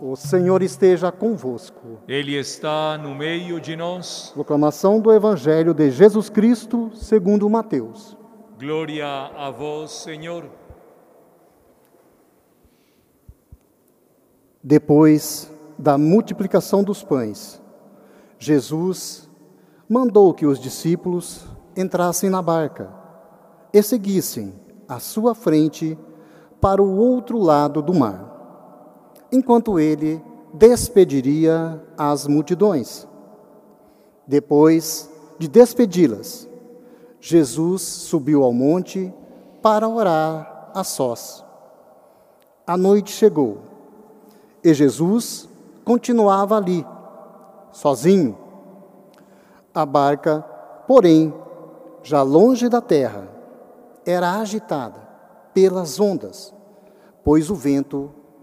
O Senhor esteja convosco. Ele está no meio de nós. Proclamação do Evangelho de Jesus Cristo, segundo Mateus. Glória a vós, Senhor. Depois da multiplicação dos pães, Jesus mandou que os discípulos entrassem na barca e seguissem à sua frente para o outro lado do mar enquanto ele despediria as multidões. Depois de despedi-las, Jesus subiu ao monte para orar a sós. A noite chegou e Jesus continuava ali, sozinho. A barca, porém, já longe da terra, era agitada pelas ondas, pois o vento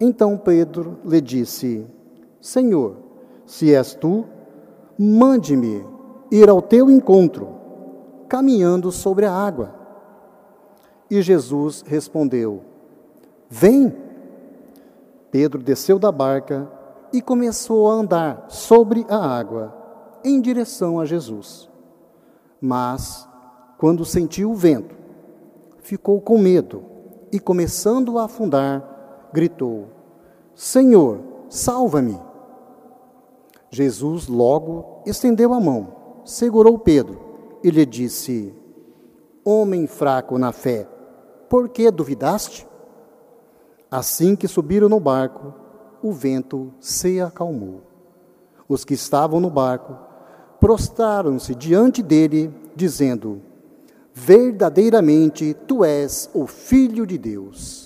Então Pedro lhe disse: Senhor, se és tu, mande-me ir ao teu encontro, caminhando sobre a água. E Jesus respondeu: Vem. Pedro desceu da barca e começou a andar sobre a água, em direção a Jesus. Mas, quando sentiu o vento, ficou com medo e, começando a afundar, gritou: Senhor, salva-me. Jesus logo estendeu a mão, segurou Pedro e lhe disse: Homem fraco na fé, por que duvidaste? Assim que subiram no barco, o vento se acalmou. Os que estavam no barco prostraram-se diante dele, dizendo: Verdadeiramente tu és o Filho de Deus.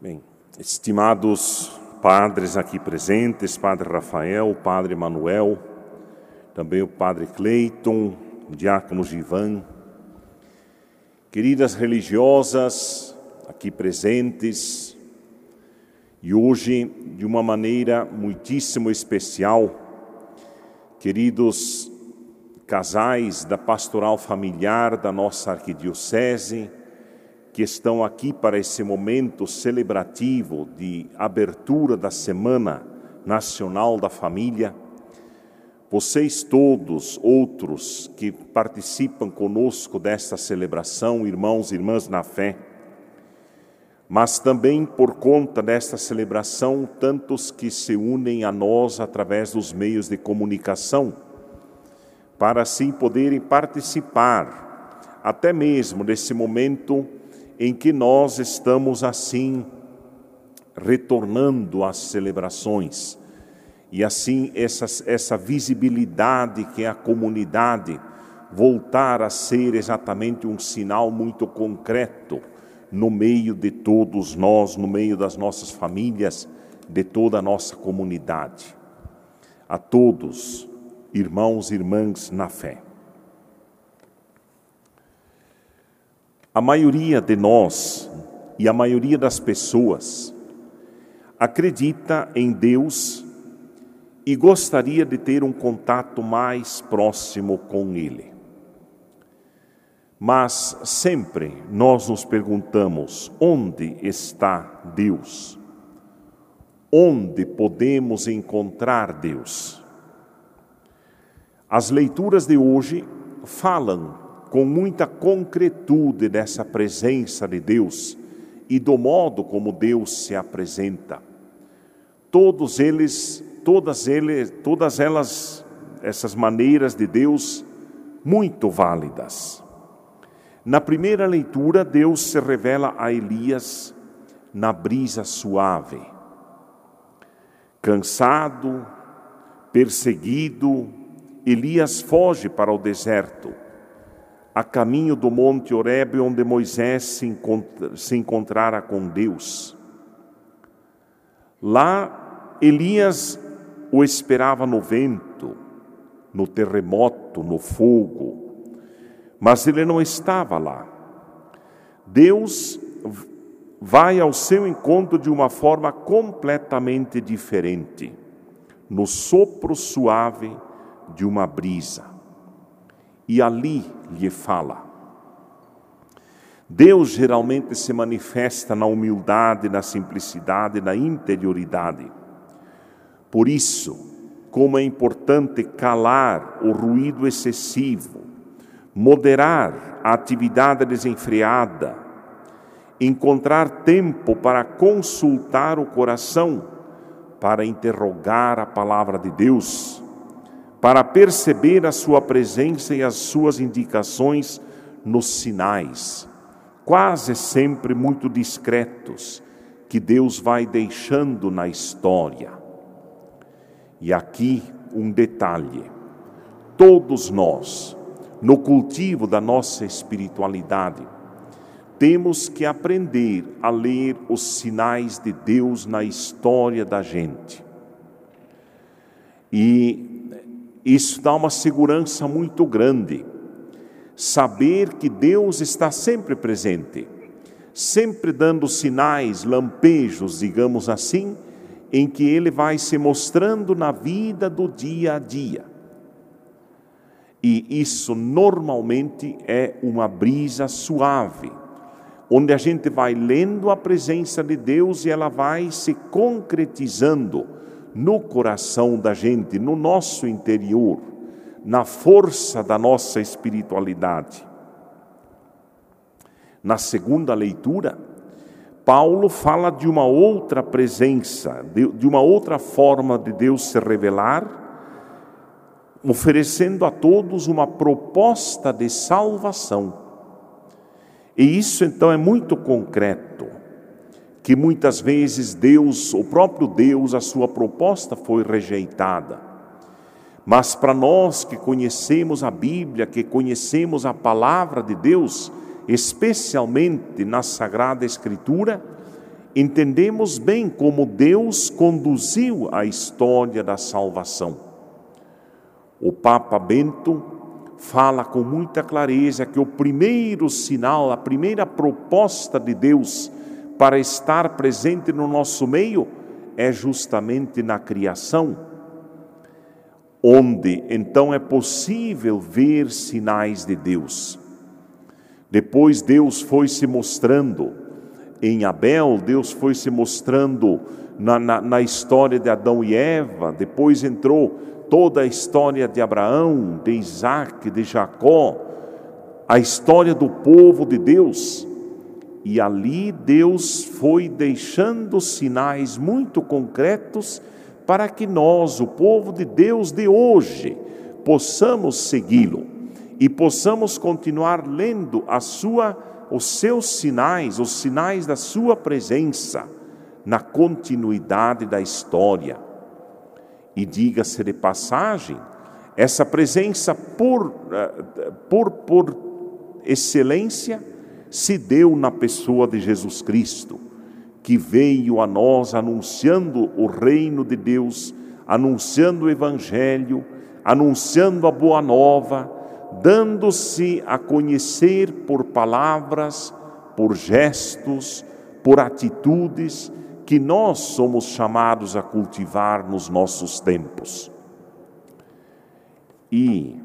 Bem, estimados padres aqui presentes, Padre Rafael, Padre Manuel, também o Padre Cleiton, o Diácono Givan, queridas religiosas aqui presentes, e hoje, de uma maneira muitíssimo especial, queridos casais da pastoral familiar da nossa arquidiocese, que estão aqui para esse momento celebrativo de abertura da Semana Nacional da Família. Vocês todos, outros que participam conosco desta celebração, irmãos e irmãs na fé, mas também por conta desta celebração, tantos que se unem a nós através dos meios de comunicação, para assim poderem participar até mesmo desse momento em que nós estamos assim retornando às celebrações e assim essa, essa visibilidade que é a comunidade voltar a ser exatamente um sinal muito concreto no meio de todos nós, no meio das nossas famílias, de toda a nossa comunidade. A todos, irmãos e irmãs na fé. A maioria de nós e a maioria das pessoas acredita em Deus e gostaria de ter um contato mais próximo com Ele. Mas sempre nós nos perguntamos: onde está Deus? Onde podemos encontrar Deus? As leituras de hoje falam com muita concretude dessa presença de Deus e do modo como Deus se apresenta. Todos eles, todas eles, todas elas, essas maneiras de Deus muito válidas. Na primeira leitura, Deus se revela a Elias na brisa suave. Cansado, perseguido, Elias foge para o deserto, a caminho do monte Horebe, onde Moisés se, encontra, se encontrara com Deus. Lá, Elias o esperava no vento, no terremoto, no fogo, mas ele não estava lá. Deus vai ao seu encontro de uma forma completamente diferente, no sopro suave de uma brisa. E ali lhe fala. Deus geralmente se manifesta na humildade, na simplicidade, na interioridade. Por isso, como é importante calar o ruído excessivo, moderar a atividade desenfreada, encontrar tempo para consultar o coração, para interrogar a palavra de Deus para perceber a sua presença e as suas indicações nos sinais, quase sempre muito discretos, que Deus vai deixando na história. E aqui um detalhe: todos nós, no cultivo da nossa espiritualidade, temos que aprender a ler os sinais de Deus na história da gente. E isso dá uma segurança muito grande. Saber que Deus está sempre presente, sempre dando sinais, lampejos, digamos assim, em que Ele vai se mostrando na vida do dia a dia. E isso normalmente é uma brisa suave, onde a gente vai lendo a presença de Deus e ela vai se concretizando no coração da gente, no nosso interior, na força da nossa espiritualidade. Na segunda leitura, Paulo fala de uma outra presença, de, uma outra forma de Deus se revelar, oferecendo a todos uma proposta de salvação. E isso então é muito concreto que muitas vezes Deus, o próprio Deus, a sua proposta foi rejeitada. Mas para nós que conhecemos a Bíblia, que conhecemos a palavra de Deus, especialmente na Sagrada Escritura, entendemos bem como Deus conduziu a história da salvação. O Papa Bento fala com muita clareza que o primeiro sinal, a primeira proposta de Deus para estar presente no nosso meio é justamente na criação, onde então é possível ver sinais de Deus. Depois Deus foi se mostrando em Abel, Deus foi se mostrando na, na, na história de Adão e Eva, depois entrou toda a história de Abraão, de Isaac, de Jacó, a história do povo de Deus. E ali Deus foi deixando sinais muito concretos para que nós, o povo de Deus de hoje, possamos segui-lo e possamos continuar lendo a sua os seus sinais, os sinais da sua presença na continuidade da história. E diga-se de passagem, essa presença por, eh, por, por excelência se deu na pessoa de Jesus Cristo, que veio a nós anunciando o reino de Deus, anunciando o Evangelho, anunciando a boa nova, dando-se a conhecer por palavras, por gestos, por atitudes que nós somos chamados a cultivar nos nossos tempos. E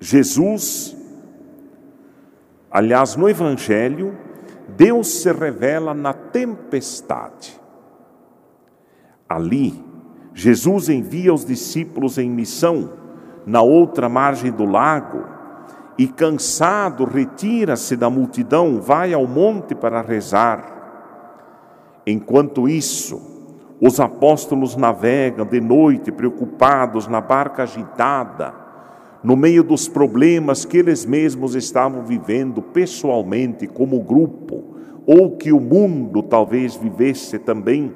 Jesus Aliás, no Evangelho, Deus se revela na tempestade. Ali, Jesus envia os discípulos em missão na outra margem do lago e, cansado, retira-se da multidão, vai ao monte para rezar. Enquanto isso, os apóstolos navegam de noite, preocupados na barca agitada, no meio dos problemas que eles mesmos estavam vivendo pessoalmente, como grupo, ou que o mundo talvez vivesse também.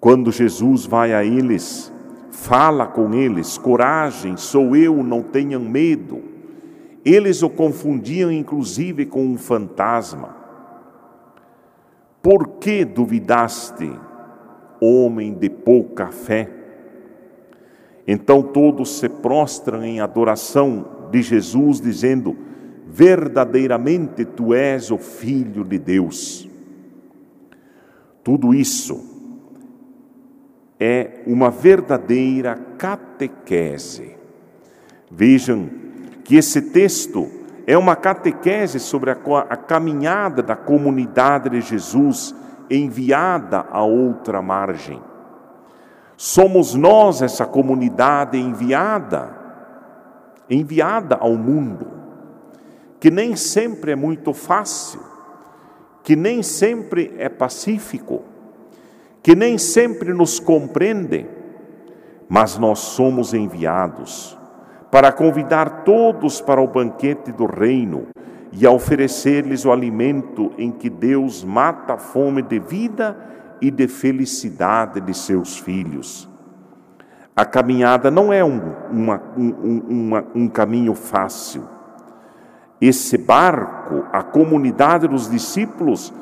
Quando Jesus vai a eles, fala com eles: coragem, sou eu, não tenham medo. Eles o confundiam inclusive com um fantasma. Por que duvidaste, homem de pouca fé? Então todos se prostram em adoração de Jesus, dizendo: Verdadeiramente tu és o Filho de Deus. Tudo isso é uma verdadeira catequese. Vejam que esse texto é uma catequese sobre a, caminhada da comunidade de Jesus enviada a outra margem. Somos nós essa comunidade enviada, enviada ao mundo, que nem sempre é muito fácil, que nem sempre é pacífico que nem sempre nos compreende, mas nós somos enviados para convidar todos para o banquete do reino e oferecer-lhes o alimento em que Deus mata a fome de vida e de felicidade de seus filhos. A caminhada não é um, uma, um, uma, um caminho fácil. Esse barco, a comunidade dos discípulos,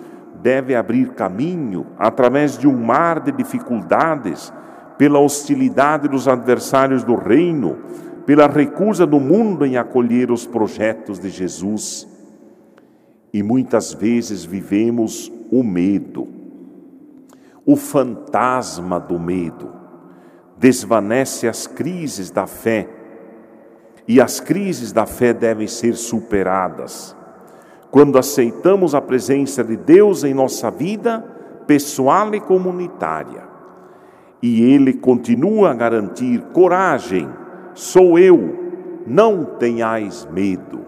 deve abrir caminho através de um mar de dificuldades, pela hostilidade dos adversários do reino, pela recusa do mundo em acolher os projetos de Jesus. E muitas vezes vivemos o medo, o fantasma do medo, desvanece as crises da fé, e as crises da fé devem ser superadas quando aceitamos a presença de Deus em nossa vida pessoal e comunitária. E Ele continua a garantir coragem, sou eu, não tenhais medo.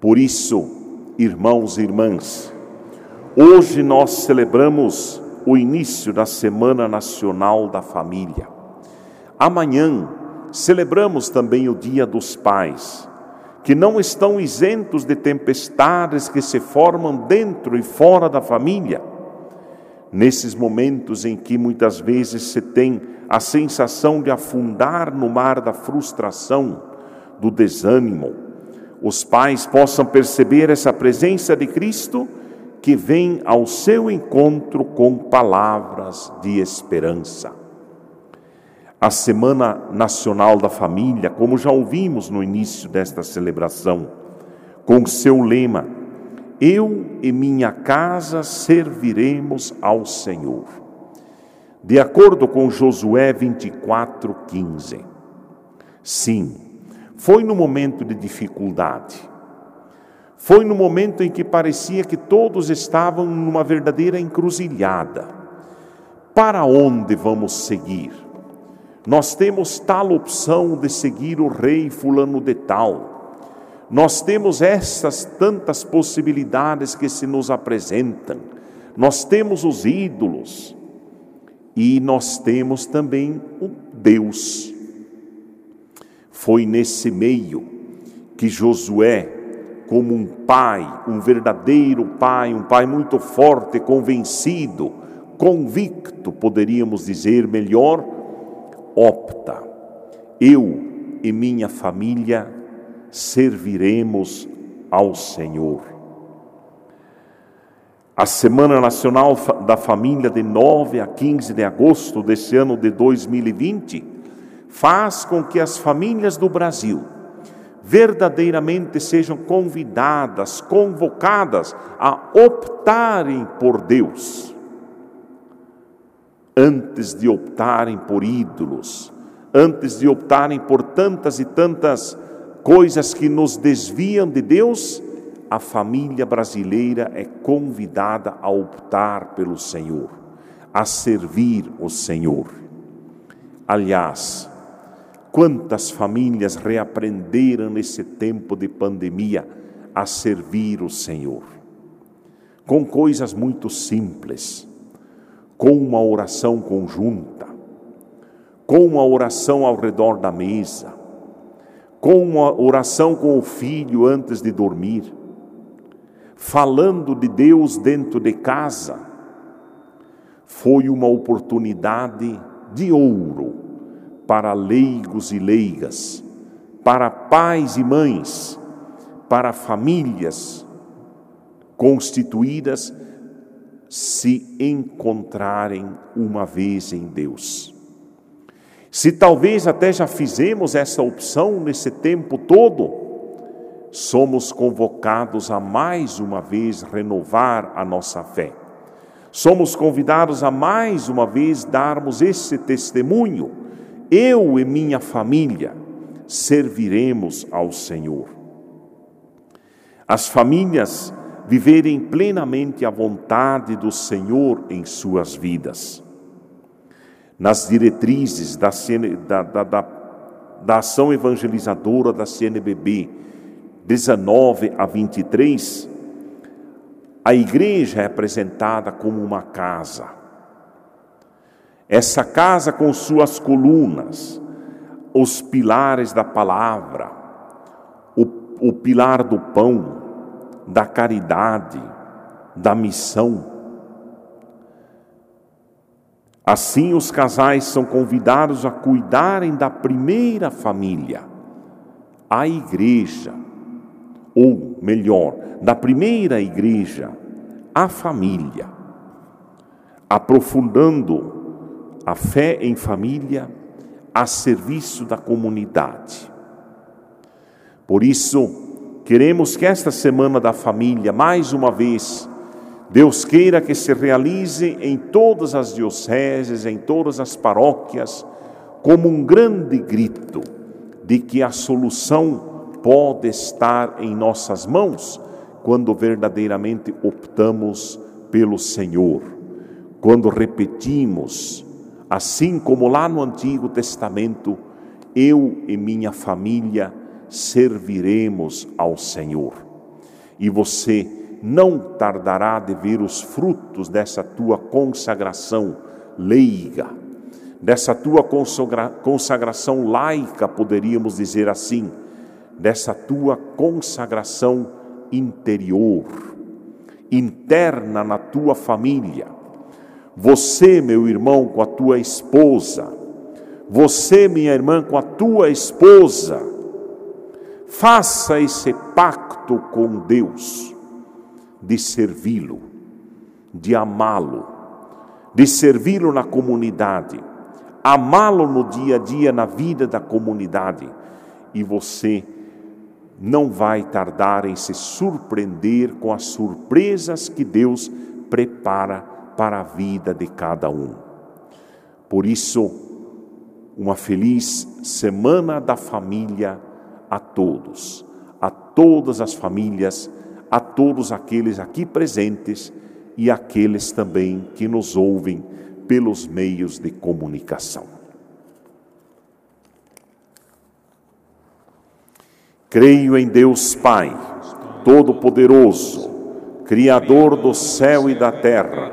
Por isso, irmãos e irmãs, hoje nós celebramos o início da Semana Nacional da Família. Amanhã celebramos também o Dia dos Pais que não estão isentos de tempestades que se formam dentro e fora da família. Nesses momentos em que muitas vezes se tem a sensação de afundar no mar da frustração, do desânimo, os pais possam perceber essa presença de Cristo que vem ao seu encontro com palavras de esperança a Semana Nacional da Família, como já ouvimos no início desta celebração, com seu lema: Eu e minha casa serviremos ao Senhor. De acordo com Josué 24:15. Sim, foi no momento de dificuldade. Foi no momento em que parecia que todos estavam numa verdadeira encruzilhada. Para onde vamos seguir? Nós temos tal opção de seguir o rei fulano de tal. Nós temos essas tantas possibilidades que se nos apresentam. Nós temos os ídolos e nós temos também o Deus. Foi nesse meio que Josué, como um pai, um verdadeiro pai, um pai muito forte, convencido, convicto, poderíamos dizer melhor, opta, eu e minha família serviremos ao Senhor. A Semana Nacional da Família, de 9 a 15 de agosto desse ano de 2020, faz com que as famílias do Brasil verdadeiramente sejam convidadas, convocadas a optarem por Deus antes de optarem por ídolos, antes de optarem por tantas e tantas coisas que nos desviam de Deus, a família brasileira é convidada a optar pelo Senhor, a servir o Senhor. Aliás, quantas famílias reaprenderam nesse tempo de pandemia a servir o Senhor? Com coisas muito simples, com uma oração conjunta, com uma oração ao redor da mesa, com uma oração com o filho antes de dormir, falando de Deus dentro de casa, foi uma oportunidade de ouro para leigos e leigas, para pais e mães, para famílias constituídas se encontrarem uma vez em Deus. Se talvez até já fizemos essa opção nesse tempo todo, somos convocados a mais uma vez renovar a nossa fé. Somos convidados a mais uma vez darmos esse testemunho. Eu e minha família serviremos ao Senhor. As famílias viverem plenamente a vontade do Senhor em suas vidas nas diretrizes da, da, da, da, ação evangelizadora da CNBB 19 a 23, a igreja é apresentada como uma casa. Essa casa com suas colunas, os pilares da palavra, o, o pilar do pão, da caridade, da missão, Assim, os casais são convidados a cuidarem da primeira família, a igreja, ou melhor, da primeira igreja, a família, aprofundando a fé em família a serviço da comunidade. Por isso, queremos que esta semana da família, mais uma vez, Deus queira que se realize em todas as dioceses, em todas as paróquias, como um grande grito de que a solução pode estar em nossas mãos quando verdadeiramente optamos pelo Senhor, quando repetimos, assim como lá no Antigo Testamento, eu e minha família serviremos ao Senhor. E você, não tardará de ver os frutos dessa tua consagração leiga, dessa tua consagra consagração laica, poderíamos dizer assim, dessa tua consagração interior, interna na tua família. Você, meu irmão, com a tua esposa, você, minha irmã, com a tua esposa, faça esse pacto com Deus de servi-lo, de amá-lo, de servi-lo na comunidade, amá-lo no dia a dia, na vida da comunidade, e você não vai tardar em se surpreender com as surpresas que Deus prepara para a vida de cada um. Por isso, uma feliz semana da família a todos, a todas as famílias a todos aqueles aqui presentes e aqueles também que nos ouvem pelos meios de comunicação. Creio em Deus Pai, Todo-Poderoso, Criador do céu e da terra,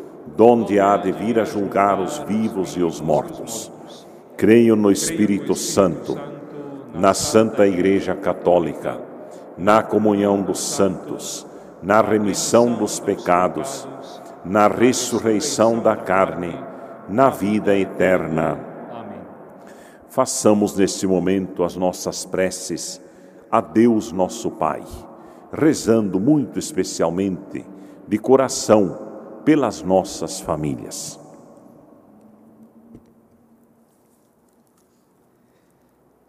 donde há de vir a julgar os vivos e os mortos. Creio no Espírito Santo, na Santa Igreja Católica, na comunhão dos santos na remissão dos pecados, na ressurreição da carne, na vida eterna. Façamos neste momento as nossas preces a Deus nosso Pai, rezando muito especialmente de coração pelas nossas famílias.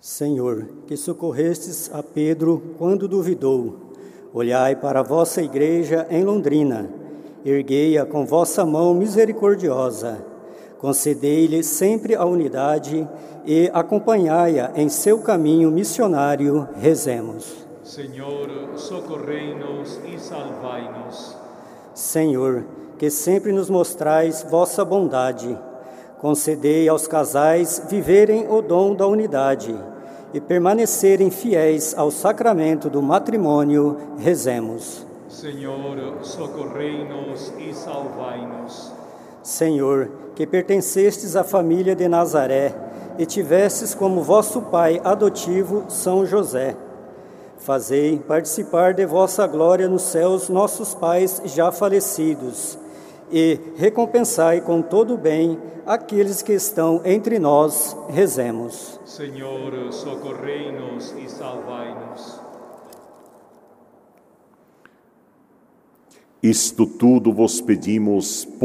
Senhor, que socorrestes a Pedro quando duvidou, olhai para a vossa igreja em Londrina, erguei-a com vossa mão misericordiosa, concedei-lhe sempre a unidade e acompanhai-a em seu caminho missionário, rezemos. Senhor, socorrei-nos e salvai-nos. Senhor, que sempre nos mostrais vossa bondade, concedei aos casais viverem o dom da unidade e permanecerem fiéis ao sacramento do matrimônio, rezemos. Senhor, socorrei-nos e salvai-nos. Senhor, que pertencestes à família de Nazaré e tivestes como vosso pai adotivo São José. Fazei participar de vossa glória nos céus nossos pais já falecidos e recompensai com todo o bem aqueles que estão entre nós. Rezemos. Senhor, socorrei-nos e salvai-nos. Isto tudo vos pedimos